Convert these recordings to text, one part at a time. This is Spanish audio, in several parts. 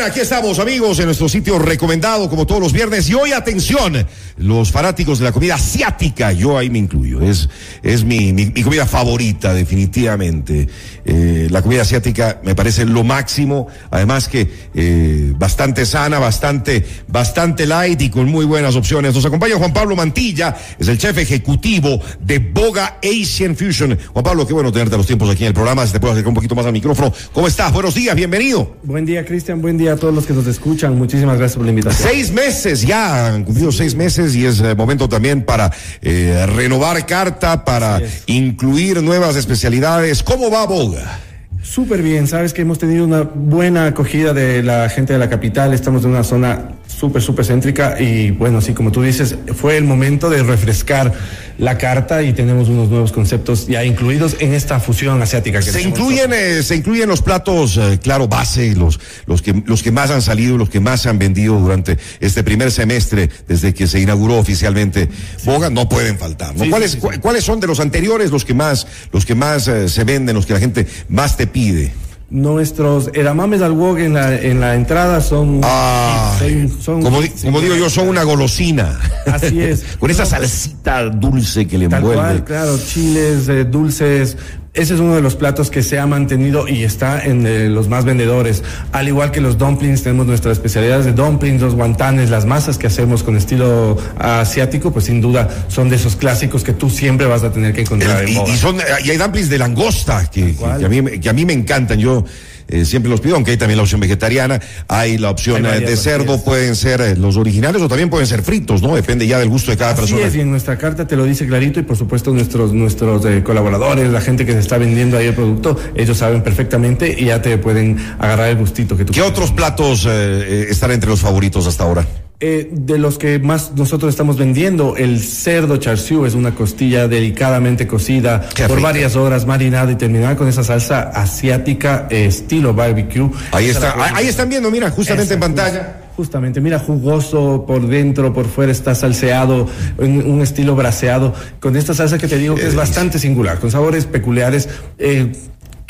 Aquí estamos amigos en nuestro sitio recomendado como todos los viernes y hoy atención, los fanáticos de la comida asiática, yo ahí me incluyo, es, es mi, mi, mi comida favorita definitivamente. Eh, la comida asiática me parece lo máximo, además que eh, bastante sana, bastante, bastante light y con muy buenas opciones. Nos acompaña Juan Pablo Mantilla, es el chef ejecutivo de Boga Asian Fusion. Juan Pablo, qué bueno tenerte a los tiempos aquí en el programa, si te puedo acercar un poquito más al micrófono. ¿Cómo estás? Buenos días, bienvenido. Buen día, Cristian, buen día a todos los que nos escuchan. Muchísimas gracias por la invitación. Seis meses ya, han cumplido seis meses y es eh, momento también para eh, renovar carta, para incluir nuevas especialidades. ¿Cómo va Boga? Súper bien, sabes que hemos tenido una buena acogida de la gente de la capital, estamos en una zona súper, súper céntrica y bueno, sí, como tú dices, fue el momento de refrescar la carta y tenemos unos nuevos conceptos ya incluidos en esta fusión asiática. Que Se incluyen, eh, se incluyen los platos, eh, claro, base, los, los, que, los que más han salido, los que más se han vendido durante este primer semestre, desde que se inauguró oficialmente Boga, no pueden faltar. ¿no? Sí, ¿Cuáles, sí, sí, cu- ¿Cuáles son de los anteriores los que más, los que más eh, se venden, los que la gente más te pide? Nuestros edamames al wok en la, en la entrada son... Ah, son- son- como, di- como digo yo, son una golosina. Así es. Con esa No, salsita dulce que le Tal envuelve. cual, claro, chiles, eh, dulces. Ese es uno de los platos que se ha mantenido y está en eh, los más vendedores. Al igual que los dumplings, tenemos nuestras especialidades de dumplings, los guantanes, las masas que hacemos con estilo asiático, pues sin duda son de esos clásicos que tú siempre vas a tener que encontrar El- en y, y son, y hay dumplings de langosta que, a mí, me- que a mí me encantan. Yo eh, siempre los pido, aunque hay también la opción vegetariana, hay la opción Hay eh, de cerdo, pueden ser eh, los originales o también pueden ser fritos, ¿no? Depende ya del gusto de cada Así persona. es, y en nuestra carta te lo dice clarito y por supuesto nuestros, nuestros eh, colaboradores, la gente que se está vendiendo ahí el producto, ellos saben perfectamente y ya te pueden agarrar el gustito que tú ¿Qué quieres. otros platos eh, están entre los favoritos hasta ahora? Eh, de los que más nosotros estamos vendiendo, el cerdo char siu es una costilla delicadamente cocida Qué por varias horas, marinada y terminada con esa salsa asiática eh, estilo barbecue. Ahí Esa está, ahí, ahí están viendo, mira, justamente en pantalla. Justamente, mira, jugoso por dentro, por fuera está salseado, en un estilo braseado, con esta salsa que te digo que es bastante singular, con sabores peculiares eh,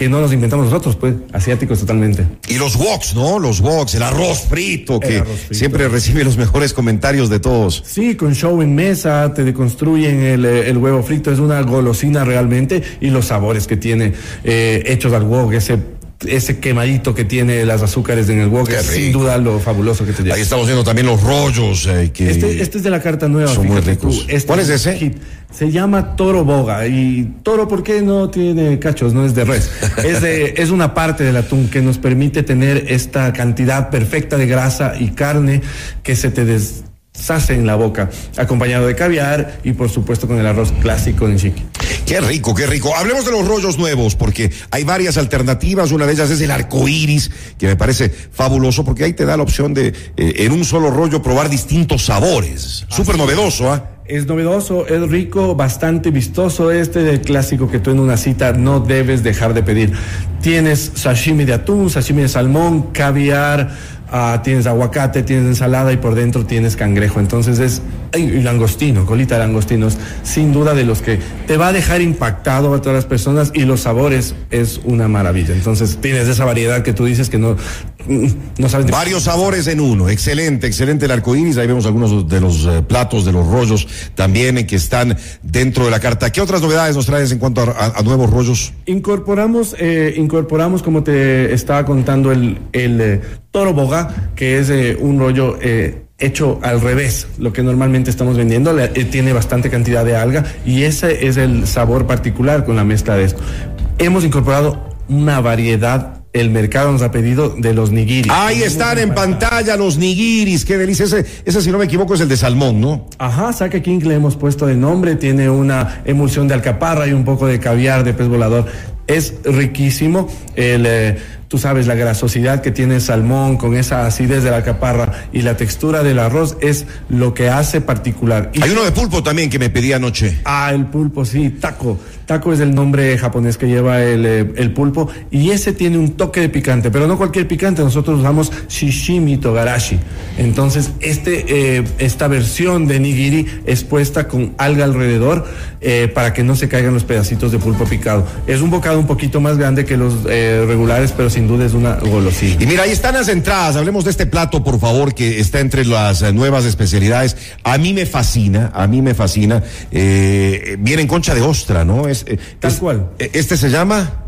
que no nos inventamos nosotros, pues, asiáticos totalmente. Y los woks, ¿no? Los woks, el arroz frito, que arroz frito. siempre recibe los mejores comentarios de todos. Sí, con show en mesa, te deconstruyen el, eh, el huevo frito, es una golosina realmente, y los sabores que tiene eh, hechos al wok, ese, ese quemadito que tiene las azúcares en el wok, es sin duda lo fabuloso que te lleva. Ahí estamos viendo también los rollos eh, que... Este, este es de la carta nueva. Son muy ricos. Este ¿Cuál es ese? hit. Se llama toro boga. Y toro, ¿por qué no tiene cachos? No es de res. es, de, es una parte del atún que nos permite tener esta cantidad perfecta de grasa y carne que se te deshace en la boca, acompañado de caviar y por supuesto con el arroz clásico en chiqui. Qué rico, qué rico. Hablemos de los rollos nuevos, porque hay varias alternativas. Una de ellas es el arco iris, que me parece fabuloso, porque ahí te da la opción de, eh, en un solo rollo, probar distintos sabores. Súper novedoso, ¿ah? Es novedoso, es rico, bastante vistoso este del clásico que tú en una cita no debes dejar de pedir. Tienes sashimi de atún, sashimi de salmón, caviar, ah, tienes aguacate, tienes ensalada y por dentro tienes cangrejo. Entonces es langostino, colita de langostinos, sin duda de los que te va a dejar impactado a todas las personas y los sabores es una maravilla. Entonces tienes esa variedad que tú dices que no, no ni- Varios sabores en uno. Excelente, excelente el arco iris. Ahí vemos algunos de los eh, platos, de los rollos también eh, que están dentro de la carta. ¿Qué otras novedades nos traes en cuanto a, a- a nuevos rollos? Incorporamos, eh, incorporamos, como te estaba contando, el, el eh, toro boga, que es eh, un rollo eh, hecho al revés, lo que normalmente estamos vendiendo, le- eh, tiene bastante cantidad de alga y ese es el sabor particular con la mezcla de esto. Hemos incorporado una variedad, el mercado nos ha pedido de los nigiris. Ahí están en pantal. pantalla los nigiris. Qué delicia. Ese, ese, si no me equivoco, es el de salmón, ¿no? Ajá, Saca King le hemos puesto de nombre, tiene una emulsión de alcaparra y un poco de caviar de pez volador. Es riquísimo. El, eh, tú sabes, la grasosidad que tiene el salmón con esa acidez de la caparra y la textura del arroz es lo que hace particular. Y Hay uno de pulpo también que me pedí anoche. Ah, el pulpo, sí, taco. Taco es el nombre japonés que lleva el, eh, el pulpo y ese tiene un toque de picante, pero no cualquier picante, nosotros usamos shishimi togarashi. Entonces, este, eh, esta versión de nigiri es puesta con alga alrededor eh, para que no se caigan los pedacitos de pulpo picado. Es un bocado un poquito más grande que los eh, regulares, pero sin duda es una golosina. Y mira, ahí están las entradas. Hablemos de este plato, por favor, que está entre las eh, nuevas especialidades. A mí me fascina, a mí me fascina. Eh, viene en concha de ostra, ¿no? Es, eh, Tal es- cual. eh, Este se llama.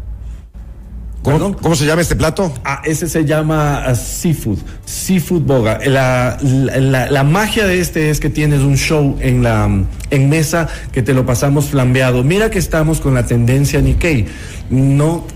¿Cómo, cómo se llama este plato? Ah, ese se llama ah, seafood, seafood boga. La, la, magia de este es que tienes un show en la en mesa que te lo pasamos flambeado. Mira que estamos con la tendencia Nikkei. No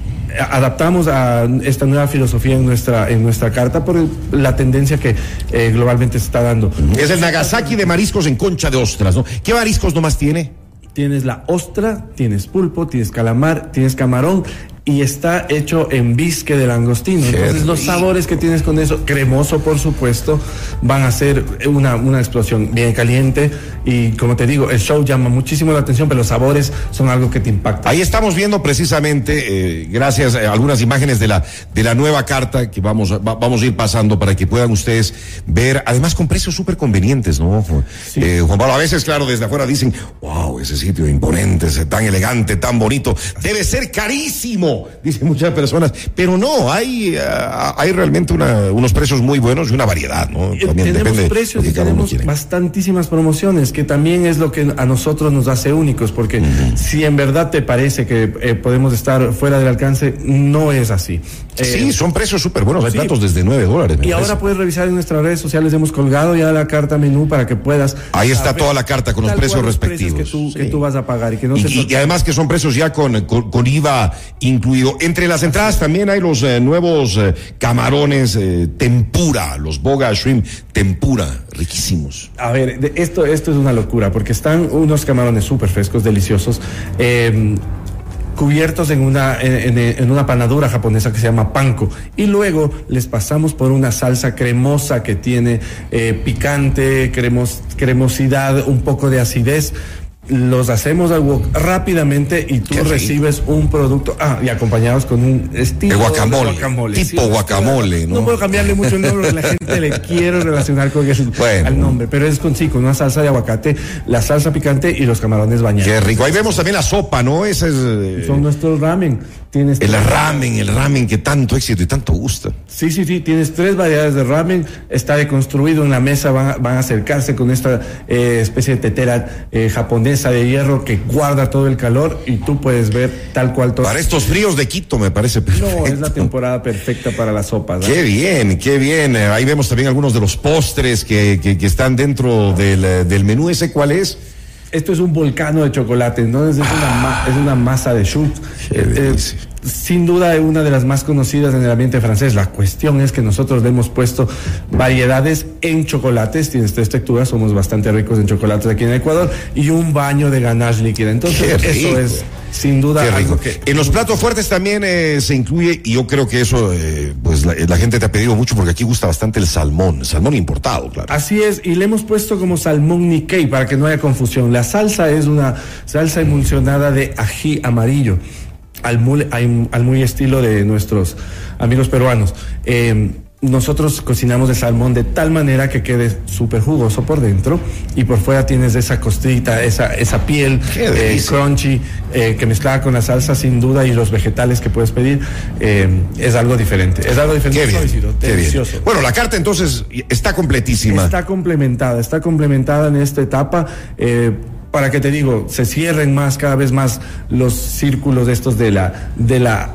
adaptamos a esta nueva filosofía en nuestra en nuestra carta por el- la tendencia que eh, globalmente se está dando. Es el Nagasaki de mariscos en concha de ostras, ¿no? ¿Qué mariscos nomás tiene? Tienes la ostra, tienes pulpo, tienes calamar, tienes camarón y está hecho en bisque de langostino. Entonces los sabores que tienes con eso, cremoso por supuesto, van a ser una, una explosión bien caliente y como te digo, el show llama muchísimo la atención, pero los sabores son algo que te impacta. Ahí estamos viendo precisamente, eh, gracias a algunas imágenes de la, de la nueva carta que vamos, va- vamos a ir pasando para que puedan ustedes ver, además con precios súper convenientes, ¿no? Eh, Juan Pablo, a veces, claro, desde afuera dicen, wow, ese sitio imponente, ese tan elegante, tan bonito, debe ser carísimo, dicen muchas personas, pero no, hay, ah, hay realmente una- unos precios muy buenos y una variedad, ¿no? Eh, También tenemos depende precios y que tenemos bastantísimas promociones, que también es lo que a nosotros nos hace únicos, porque si en verdad te parece que eh, podemos estar fuera del alcance, no es así. Eh, Sí, son precios súper buenos, hay sí. platos desde 9 dólares. Y ahora puedes revisar en nuestras redes sociales, hemos colgado ya la carta menú para que puedas. Ahí está toda la carta con los precios respectivos. que tú, Sí. que tú vas a pagar y que no y, te y- y sorprenda. además que son precios ya con, con, con IVA incluido. Entre las entradas también hay los eh, nuevos eh, camarones eh, tempura, los boga shrimp tempura, riquísimos. A ver, esto, esto es una locura, porque están unos camarones súper frescos, deliciosos, eh, cubiertos en una, en, una panadura japonesa que se llama panko. Y luego les pasamos por una salsa cremosa que tiene picante, cremos, cremosidad, un poco de acidez. Los hacemos al wok rápidamente y tú recibes un producto, ah, y acompañados con un estilo El guacamole, de guacamole. tipo guacamole, ¿no? No puedo cambiarle mucho el nombre, la gente le quiero relacionar con el, Bueno. al nombre, pero es con sí, con una salsa de aguacate, la salsa picante y los camarones bañados. Qué rico. Ahí vemos también la sopa, ¿no? Ese es Son nuestros ramen. Tienes el ramen, el ramen que tanto éxito y tanto gusta. Sí, sí, sí, tienes tres variedades de ramen, está deconstruido en la mesa, van, a- van a acercarse con esta eh, especie de tetera eh, japonesa de hierro que guarda todo el calor y tú puedes ver tal cual todo. Para estos fríos de Quito me parece perfecto. No, es la temporada perfecta para las sopas. ¿no? Qué bien, qué bien. Eh, Ahí vemos también algunos de los postres que, que, que están dentro del, del menú. ¿Ese cuál es? Esto es un volcano de chocolate, entonces es, una, ma- es una masa de chut. Eh, eh. Sin duda es una de las más conocidas en el ambiente francés. La cuestión es que nosotros le hemos puesto variedades en chocolates, tienes tres texturas, somos bastante ricos en chocolates aquí en Ecuador, y un baño de ganache líquida. Entonces eso es sin duda Qué algo que... En los platos fuertes también eh, se incluye, y yo creo que eso, eh, pues la, la gente te ha pedido mucho porque aquí gusta bastante el salmón, salmón importado, claro. Así es, y le hemos puesto como salmón Nikkei para que no haya confusión. La salsa es una salsa emulsionada de ají amarillo, al muy, al muy estilo de nuestros amigos peruanos. Eh, nosotros cocinamos el salmón de tal manera que quede súper jugoso por dentro y por fuera tienes esa costita, esa, esa piel eh, crunchy eh, que mezclada con la salsa sin duda y los vegetales que puedes pedir eh, es algo diferente. Es algo diferente. Qué bien, qué bien. Bueno, la carta entonces está completísima. Está complementada, está complementada en esta etapa. Para que te digo, se cierren más, cada vez más los círculos estos de la, de la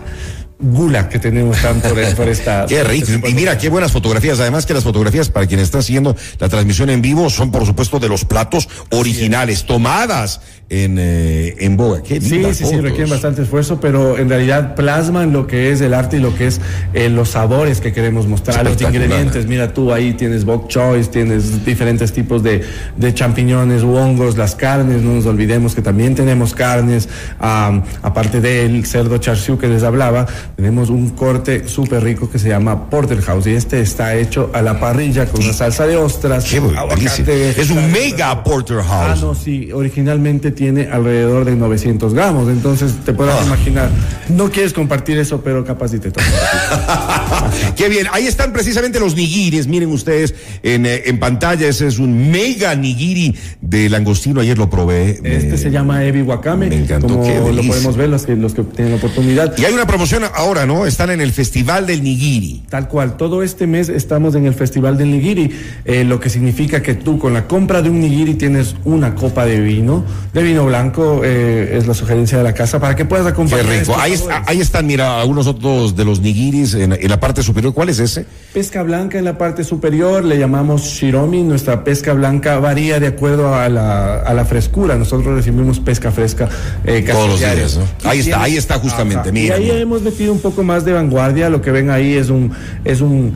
gula que tenemos tan por, por esta. Qué rico. Y mira, qué buenas fotografías. Además que las fotografías, para quienes están siguiendo la transmisión en vivo, son por supuesto de los platos originales, tomadas en, eh, en Boga. Qué Sí, sí, sí, requieren bastante esfuerzo, pero en realidad plasman lo que es el arte y lo que es eh, los sabores que queremos mostrar, los ingredientes. Mira tú ahí tienes bok choice, tienes diferentes tipos de, de champiñones, hongos, las carnes, no nos olvidemos que también tenemos carnes, am, aparte del cerdo char siu que les hablaba, tenemos un corte súper rico que se llama porterhouse y este está hecho a la parrilla con una salsa de ostras, Qué aguacate. Es un mega Ah, porterhouse. no, sí, originalmente tiene alrededor de 900 gramos, entonces te podrás Ah. imaginar, no quieres compartir eso, pero capaz si te toca. Qué bien, ahí están precisamente los nigiris, miren ustedes en, eh, en pantalla, ese es un mega nigiri de langostino, ayer lo probé. Este me- se llama Ebi Wakame, me encantó, como qué lo podemos ver los que, los que tienen oportunidad. Y hay una promoción ahora, ¿no? Están en el Festival del Nigiri. Tal cual, todo este mes estamos en el Festival del Nigiri, eh, lo que significa que tú con la compra de un nigiri tienes una copa de vino, de vino blanco, eh, es la sugerencia de la casa, para que puedas Qué acompañar. rico. estos Ahí, sabores. está- ahí están, mira, algunos otros de los nigiris en, en la parte superior. ¿Cuál es ese? Pesca blanca en la parte superior, le llamamos shiromi. Nuestra pesca blanca varía de acuerdo a la, a la frescura. Nosotros recibimos pesca fresca eh, casi Todos los días, ¿no? Ahí está, ahí está justamente, mira, Y ahí mira. hemos metido un poco más de vanguardia. Lo que ven ahí es un, es un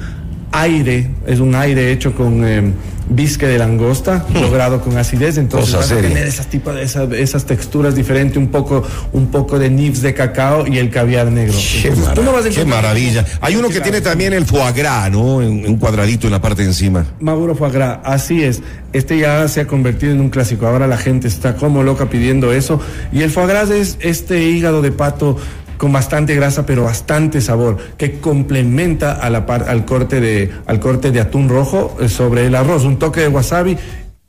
aire, es un aire hecho con eh, bisque de langosta, logrado con acidez. Entonces Cosa vas a seria. tener esas de esas, esas texturas diferentes, un poco, un poco de nibs de cacao y el caviar negro. Qué, Entonces, no a maravilla. Hay uno que tiene también el foie gras, ¿no? En- Un cuadradito en la parte de encima. Maduro foie gras, así es. Este ya se ha convertido en un clásico. Ahora la gente está como loca pidiendo eso. Y el foie gras es este hígado de pato con bastante grasa pero bastante sabor que complementa a al corte de al corte de atún rojo eh, sobre el arroz, un toque de wasabi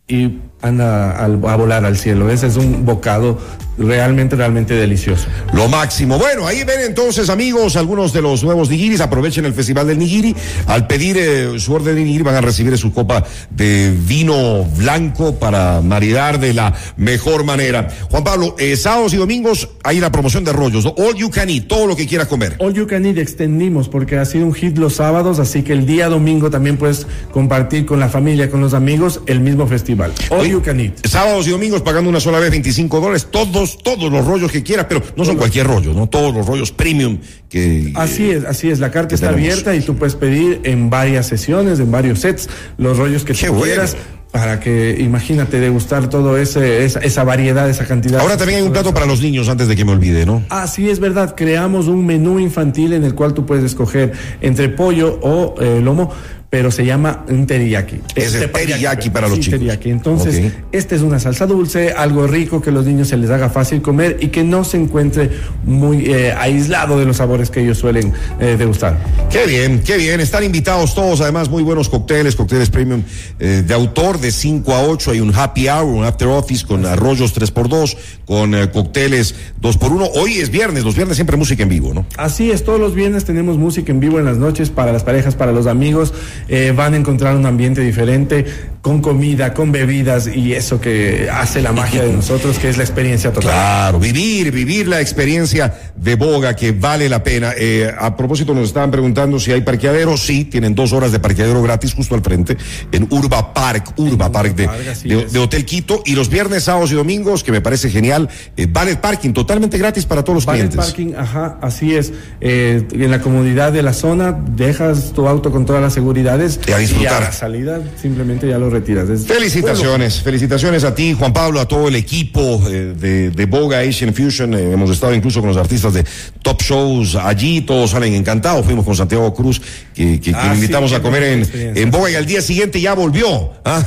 y anda al- a volar al cielo. Ese es un bocado realmente realmente delicioso. Lo máximo. Bueno, ahí ven entonces, amigos, algunos de los nuevos nigiris. Aprovechen el Festival del Nigiri. Al pedir eh, su orden de nigiri van a recibir su copa de vino blanco para maridar de la mejor manera. Juan Pablo, eh, sábados y domingos hay la promoción de rollos, ¿no? All you can eat, todo lo que quieras comer. All You Can Eat extendimos porque ha sido un hit los sábados, así que el día domingo también puedes compartir con la familia, con los amigos, el mismo festival. All Oye, You Can Eat. Sábados y domingos pagando una sola vez 25 dólares, todos, todos los rollos que quieras, pero no son cualquier rollo, ¿no? Todos los rollos premium que... Así es, así es. La carta está tenemos. abierta y tú puedes pedir en varias sesiones, en varios sets, los rollos que Qué tú bueno. quieras. Para que, imagínate, degustar todo ese, esa, esa variedad, esa cantidad. Ahora también hay un plato para los niños antes de que me olvide, ¿no? Ah, sí, es verdad. Creamos un menú infantil en el cual tú puedes escoger entre pollo o eh, lomo, pero se llama un teriyaki. Es el Teppanyaki, teriyaki para sí, los chicos. teriyaki. Entonces, esta es una salsa dulce, algo rico que los niños se les haga fácil comer y que no se encuentre muy eh, aislado de los sabores que ellos suelen eh, degustar. Qué bien, qué bien. Están invitados todos, además, muy buenos cócteles, cócteles premium eh, de autor de 5 a 8. Hay un happy hour, un after office con arroyos 3x2, con eh, cócteles 2x1. Hoy es viernes, los viernes siempre música en vivo, ¿no? Así es, todos los viernes tenemos música en vivo en las noches para las parejas, para los amigos. Eh, van a encontrar un ambiente diferente, con comida, con bebidas y eso que hace la magia de nosotros, que es la experiencia total. Claro, vivir, vivir la experiencia de Boga que vale la pena. Eh, a propósito, nos estaban preguntando si hay parqueadero. Sí, tienen dos horas de parqueadero gratis justo al frente en Urba Park, Urba Park de, Park, de- de Hotel Quito. Y los viernes, sábados y domingos, que me parece genial, eh, valet parking totalmente gratis para todos los Valet clientes. parking, ajá, así es. Eh, en la comodidad de la zona, dejas tu auto con todas las seguridades Y a disfrutar. a la salida simplemente ya lo retiras. Es- Felicitaciones, felicitaciones a ti, Juan Pablo, a todo el equipo eh, de, de Boga Asian Fusion. Eh, hemos estado incluso con los artistas de Top Shows allí, todos salen encantados. Fuimos con Santiago Cruz, que, que- Ah, sí, invitamos a comer en, Boga y al día siguiente ya volvió. ¿ah?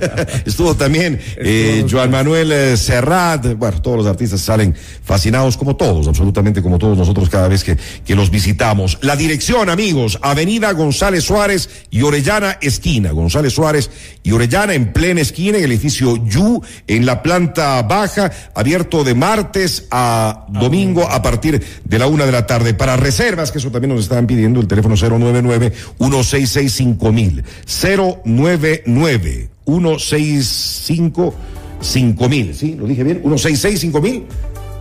Estuvo también eh, Joan Manuel eh, Serrat. Bueno, todos los artistas salen fascinados, como todos, absolutamente como todos nosotros cada vez que, que los visitamos. La dirección, amigos, Avenida González Suárez y Orellana Esquina. González Suárez y Orellana en plena esquina, en el edificio Yu, en la planta baja, abierto de martes a domingo a partir de la una de la tarde. Para reservas, que eso también nos estaban pidiendo, el teléfono 099-166-5000. 099 165 5000, ¿sí? ¿Lo dije bien? 166 5000.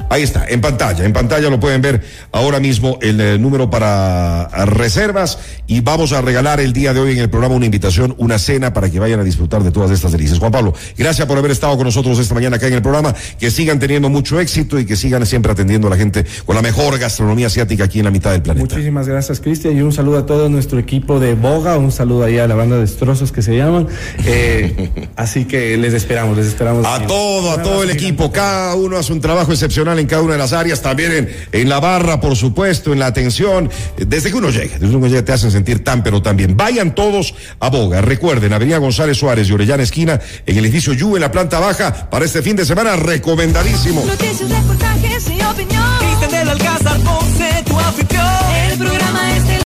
Ahí está, en pantalla, en pantalla lo pueden ver ahora mismo el, el, número para reservas y vamos a regalar el día de hoy en el programa una invitación, una cena para que vayan a disfrutar de todas estas delicias. Juan Pablo, gracias por haber estado con nosotros esta mañana acá en el programa, que sigan teniendo mucho éxito y que sigan siempre atendiendo a la gente con la mejor gastronomía asiática aquí en la mitad del planeta. Muchísimas gracias, Cristian, y un saludo a todo nuestro equipo de Boga, un saludo ahí a la banda de destrozos que se llaman. Eh, así que les esperamos, les esperamos. A todo, a todo el equipo, cada uno hace un trabajo excepcional en cada una de las áreas, también en, en la barra, por supuesto, en la atención, desde que uno llega, desde que uno llega te hacen sentir tan pero tan bien. Vayan todos a Boga, recuerden, Avenida González Suárez y Orellana Esquina, en el edificio Yu, en la planta baja, para este fin de semana, recomendadísimo. Noticias, reportajes y opinión. Cristian del Alcázar Ponce, tu anfitrión. El programa es del